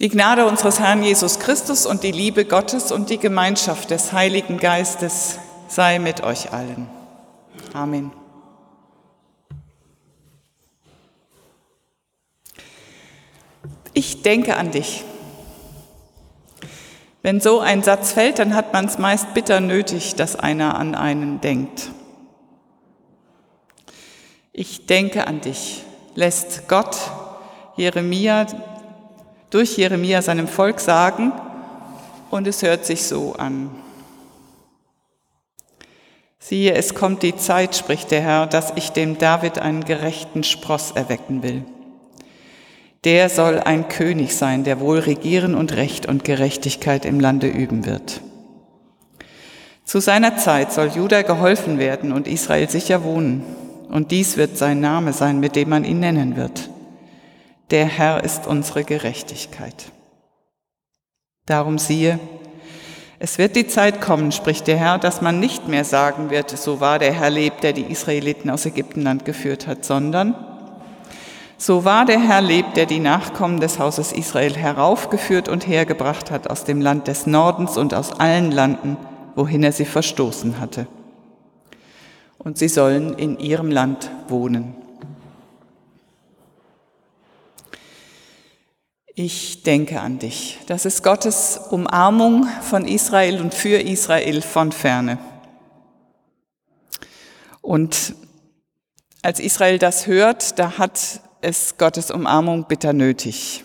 Die Gnade unseres Herrn Jesus Christus und die Liebe Gottes und die Gemeinschaft des Heiligen Geistes sei mit euch allen. Amen. Ich denke an dich. Wenn so ein Satz fällt, dann hat man es meist bitter nötig, dass einer an einen denkt. Ich denke an dich, lässt Gott Jeremia durch Jeremia seinem Volk sagen, und es hört sich so an. Siehe, es kommt die Zeit, spricht der Herr, dass ich dem David einen gerechten Spross erwecken will. Der soll ein König sein, der wohl regieren und Recht und Gerechtigkeit im Lande üben wird. Zu seiner Zeit soll Juda geholfen werden und Israel sicher wohnen. Und dies wird sein Name sein, mit dem man ihn nennen wird der Herr ist unsere Gerechtigkeit. Darum siehe, es wird die Zeit kommen, spricht der Herr, dass man nicht mehr sagen wird, so war der Herr lebt, der die Israeliten aus Ägyptenland geführt hat, sondern so war der Herr lebt, der die Nachkommen des Hauses Israel heraufgeführt und hergebracht hat aus dem Land des Nordens und aus allen Landen, wohin er sie verstoßen hatte. Und sie sollen in ihrem Land wohnen. Ich denke an dich. Das ist Gottes Umarmung von Israel und für Israel von ferne. Und als Israel das hört, da hat es Gottes Umarmung bitter nötig.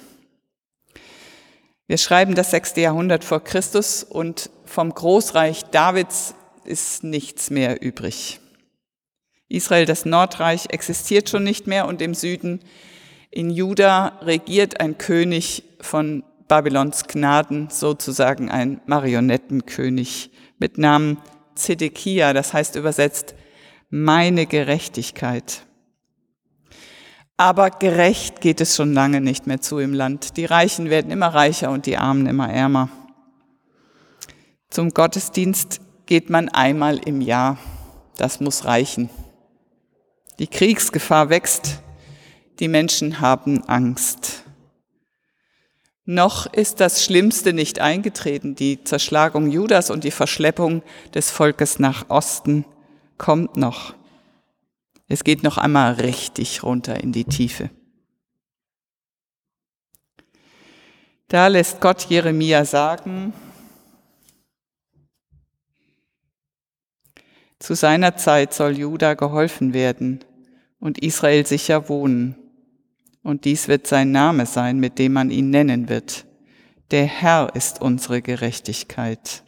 Wir schreiben das sechste Jahrhundert vor Christus und vom Großreich Davids ist nichts mehr übrig. Israel, das Nordreich, existiert schon nicht mehr und im Süden in Juda regiert ein König von Babylons Gnaden, sozusagen ein Marionettenkönig mit Namen Zedekia, das heißt übersetzt meine Gerechtigkeit. Aber gerecht geht es schon lange nicht mehr zu im Land. Die Reichen werden immer reicher und die Armen immer ärmer. Zum Gottesdienst geht man einmal im Jahr. Das muss reichen. Die Kriegsgefahr wächst. Die Menschen haben Angst. Noch ist das Schlimmste nicht eingetreten. Die Zerschlagung Judas und die Verschleppung des Volkes nach Osten kommt noch. Es geht noch einmal richtig runter in die Tiefe. Da lässt Gott Jeremia sagen, zu seiner Zeit soll Juda geholfen werden und Israel sicher wohnen und dies wird sein Name sein, mit dem man ihn nennen wird. Der Herr ist unsere Gerechtigkeit.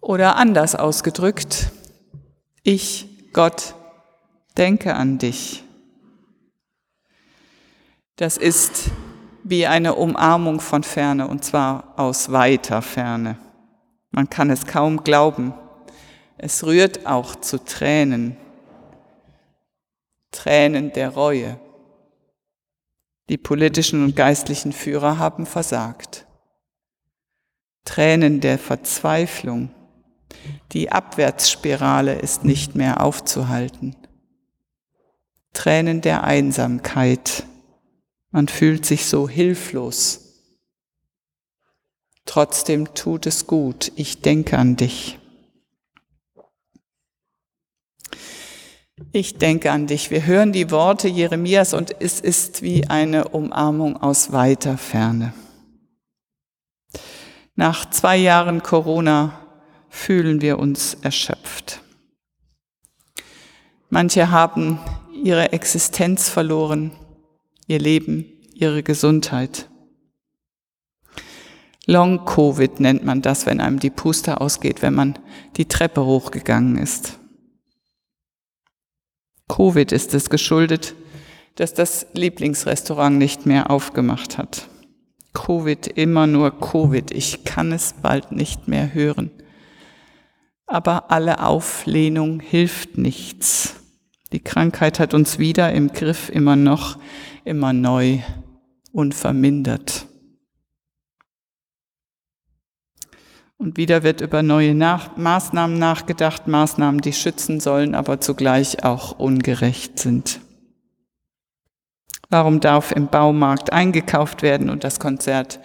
Oder anders ausgedrückt, ich, Gott, denke an dich. Das ist wie eine Umarmung von Ferne, und zwar aus weiter Ferne. Man kann es kaum glauben. Es rührt auch zu Tränen. Tränen der Reue. Die politischen und geistlichen Führer haben versagt. Tränen der Verzweiflung. Die Abwärtsspirale ist nicht mehr aufzuhalten. Tränen der Einsamkeit. Man fühlt sich so hilflos. Trotzdem tut es gut. Ich denke an dich. Ich denke an dich. Wir hören die Worte Jeremias und es ist wie eine Umarmung aus weiter Ferne. Nach zwei Jahren Corona fühlen wir uns erschöpft. Manche haben ihre Existenz verloren, ihr Leben, ihre Gesundheit. Long Covid nennt man das, wenn einem die Puste ausgeht, wenn man die Treppe hochgegangen ist. Covid ist es geschuldet, dass das Lieblingsrestaurant nicht mehr aufgemacht hat. Covid, immer nur Covid. Ich kann es bald nicht mehr hören. Aber alle Auflehnung hilft nichts. Die Krankheit hat uns wieder im Griff, immer noch, immer neu, unvermindert. Und wieder wird über neue Nach Maßnahmen nachgedacht, Maßnahmen, die schützen sollen, aber zugleich auch ungerecht sind. Warum darf im Baumarkt eingekauft werden und das Konzert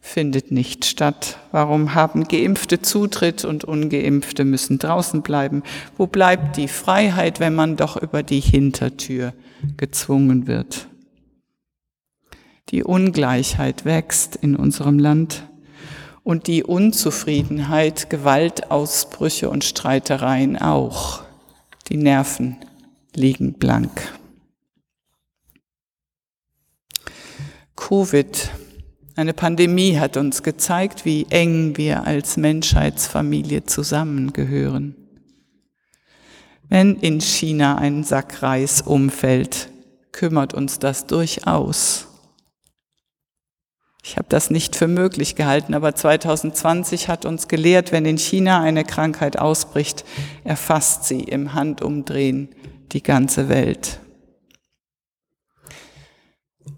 findet nicht statt? Warum haben Geimpfte Zutritt und Ungeimpfte müssen draußen bleiben? Wo bleibt die Freiheit, wenn man doch über die Hintertür gezwungen wird? Die Ungleichheit wächst in unserem Land und die Unzufriedenheit, Gewaltausbrüche und Streitereien auch. Die Nerven liegen blank. Covid, eine Pandemie hat uns gezeigt, wie eng wir als Menschheitsfamilie zusammengehören. Wenn in China ein Sack Reis umfällt, kümmert uns das durchaus. Ich habe das nicht für möglich gehalten, aber 2020 hat uns gelehrt, wenn in China eine Krankheit ausbricht, erfasst sie im Handumdrehen die ganze Welt.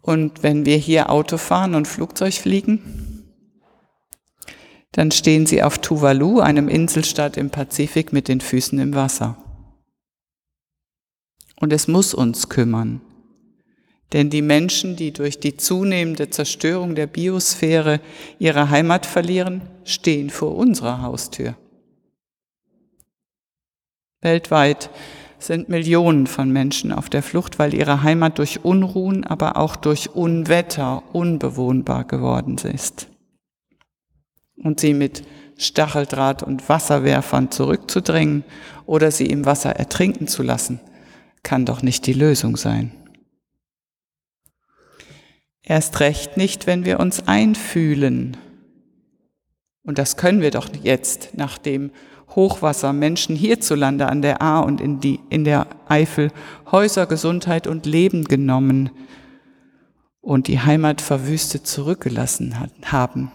Und wenn wir hier Auto fahren und Flugzeug fliegen, dann stehen sie auf Tuvalu, einem Inselstaat im Pazifik, mit den Füßen im Wasser. Und es muss uns kümmern. Denn die Menschen, die durch die zunehmende Zerstörung der Biosphäre ihre Heimat verlieren, stehen vor unserer Haustür. Weltweit sind Millionen von Menschen auf der Flucht, weil ihre Heimat durch Unruhen, aber auch durch Unwetter unbewohnbar geworden ist. Und sie mit Stacheldraht und Wasserwerfern zurückzudrängen oder sie im Wasser ertrinken zu lassen, kann doch nicht die Lösung sein. Erst recht nicht, wenn wir uns einfühlen. Und das können wir doch jetzt, nachdem Hochwasser Menschen hierzulande an der Ahr und in, die, in der Eifel Häuser, Gesundheit und Leben genommen und die Heimat verwüstet zurückgelassen haben.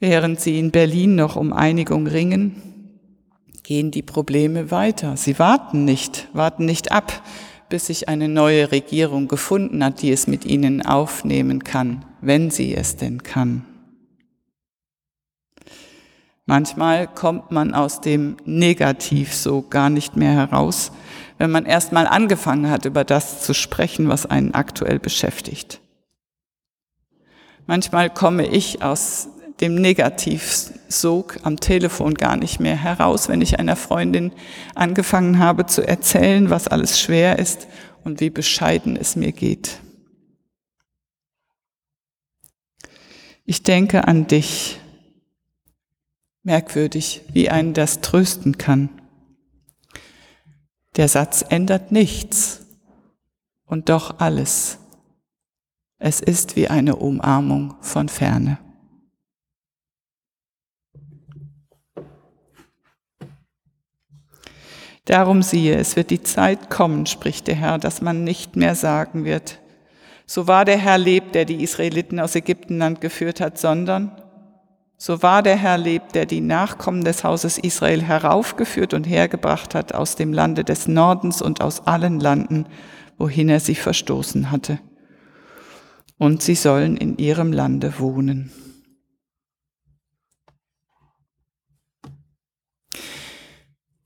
Während sie in Berlin noch um Einigung ringen, gehen die Probleme weiter. Sie warten nicht, warten nicht ab, bis sich eine neue Regierung gefunden hat, die es mit ihnen aufnehmen kann, wenn sie es denn kann. Manchmal kommt man aus dem Negativ so gar nicht mehr heraus, wenn man erst mal angefangen hat, über das zu sprechen, was einen aktuell beschäftigt. Manchmal komme ich aus dem Negativsog am Telefon gar nicht mehr heraus, wenn ich einer Freundin angefangen habe zu erzählen, was alles schwer ist und wie bescheiden es mir geht. Ich denke an dich. Merkwürdig, wie einen das trösten kann. Der Satz ändert nichts und doch alles. Es ist wie eine Umarmung von ferne. Darum siehe, es wird die Zeit kommen, spricht der Herr, dass man nicht mehr sagen wird, so war der Herr lebt, der die Israeliten aus Ägyptenland geführt hat, sondern so war der Herr lebt, der die Nachkommen des Hauses Israel heraufgeführt und hergebracht hat aus dem Lande des Nordens und aus allen Landen, wohin er sie verstoßen hatte. Und sie sollen in ihrem Lande wohnen.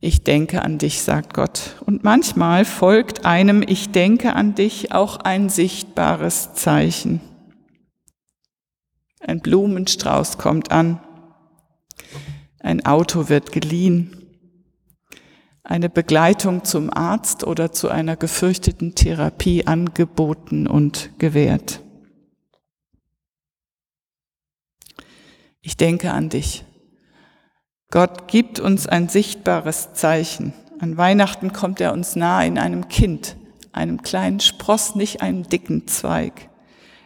Ich denke an dich, sagt Gott. Und manchmal folgt einem Ich denke an dich auch ein sichtbares Zeichen. Ein Blumenstrauß kommt an. Ein Auto wird geliehen. Eine Begleitung zum Arzt oder zu einer gefürchteten Therapie angeboten und gewährt. Ich denke an dich. Gott gibt uns ein sichtbares Zeichen. An Weihnachten kommt er uns nahe in einem Kind, einem kleinen Spross, nicht einem dicken Zweig.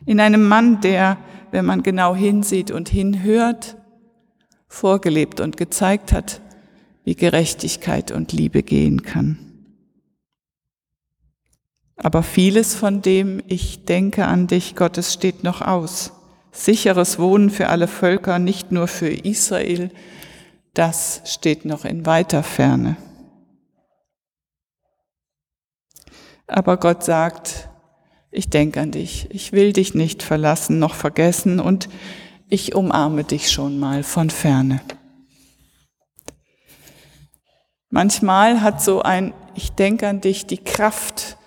In einem Mann, der, wenn man genau hinsieht und hinhört, vorgelebt und gezeigt hat, wie Gerechtigkeit und Liebe gehen kann. Aber vieles von dem, ich denke an dich, Gottes, steht noch aus. Sicheres Wohnen für alle Völker, nicht nur für Israel, das steht noch in weiter Ferne. Aber Gott sagt, ich denke an dich, ich will dich nicht verlassen noch vergessen und ich umarme dich schon mal von ferne. Manchmal hat so ein Ich denke an dich die Kraft,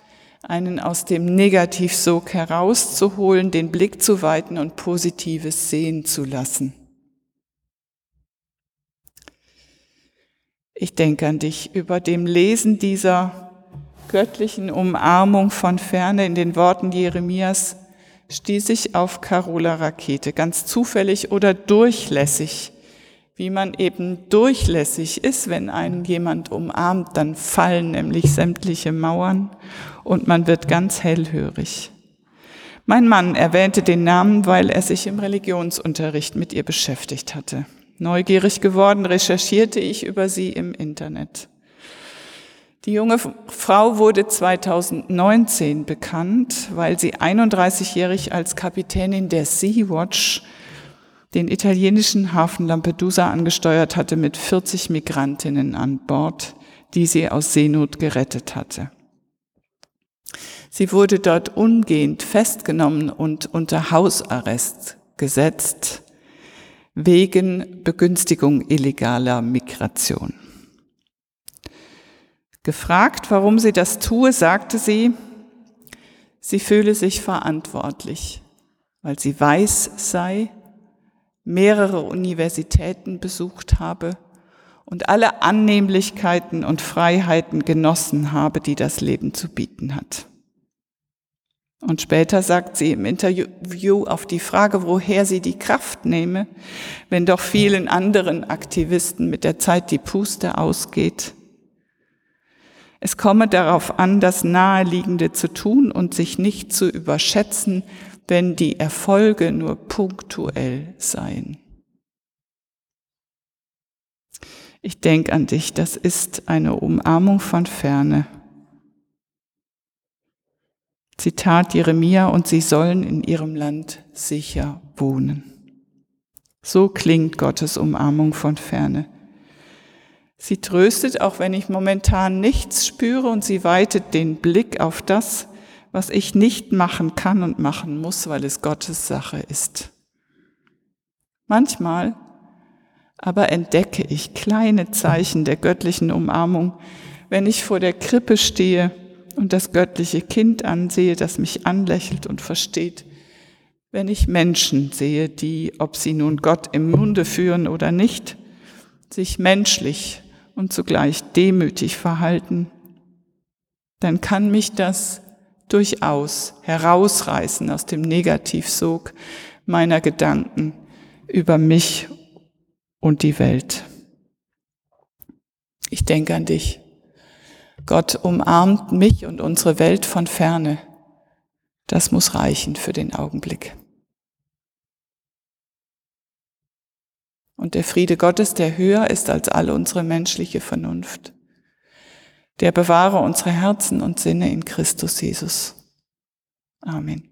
einen aus dem Negativsog herauszuholen, den Blick zu weiten und Positives sehen zu lassen. Ich denke an dich über dem Lesen dieser göttlichen Umarmung von ferne in den Worten Jeremias stieß ich auf Carola Rakete, ganz zufällig oder durchlässig. Wie man eben durchlässig ist, wenn einen jemand umarmt, dann fallen nämlich sämtliche Mauern und man wird ganz hellhörig. Mein Mann erwähnte den Namen, weil er sich im Religionsunterricht mit ihr beschäftigt hatte. Neugierig geworden recherchierte ich über sie im Internet. Die junge Frau wurde 2019 bekannt, weil sie 31-jährig als Kapitänin der Sea-Watch den italienischen Hafen Lampedusa angesteuert hatte mit 40 Migrantinnen an Bord, die sie aus Seenot gerettet hatte. Sie wurde dort umgehend festgenommen und unter Hausarrest gesetzt wegen Begünstigung illegaler Migration. Gefragt, warum sie das tue, sagte sie, sie fühle sich verantwortlich, weil sie weiß sei, mehrere Universitäten besucht habe und alle Annehmlichkeiten und Freiheiten genossen habe, die das Leben zu bieten hat. Und später sagt sie im Interview auf die Frage, woher sie die Kraft nehme, wenn doch vielen anderen Aktivisten mit der Zeit die Puste ausgeht, es komme darauf an, das Naheliegende zu tun und sich nicht zu überschätzen, wenn die Erfolge nur punktuell seien. Ich denke an dich, das ist eine Umarmung von ferne. Zitat Jeremia, und sie sollen in ihrem Land sicher wohnen. So klingt Gottes Umarmung von ferne. Sie tröstet, auch wenn ich momentan nichts spüre, und sie weitet den Blick auf das, was ich nicht machen kann und machen muss, weil es Gottes Sache ist. Manchmal aber entdecke ich kleine Zeichen der göttlichen Umarmung, wenn ich vor der Krippe stehe und das göttliche Kind ansehe, das mich anlächelt und versteht, wenn ich Menschen sehe, die, ob sie nun Gott im Munde führen oder nicht, sich menschlich und zugleich demütig verhalten, dann kann mich das durchaus herausreißen aus dem Negativsog meiner Gedanken über mich und die Welt. Ich denke an dich. Gott umarmt mich und unsere Welt von ferne. Das muss reichen für den Augenblick. Und der Friede Gottes, der höher ist als alle unsere menschliche Vernunft, der bewahre unsere Herzen und Sinne in Christus Jesus. Amen.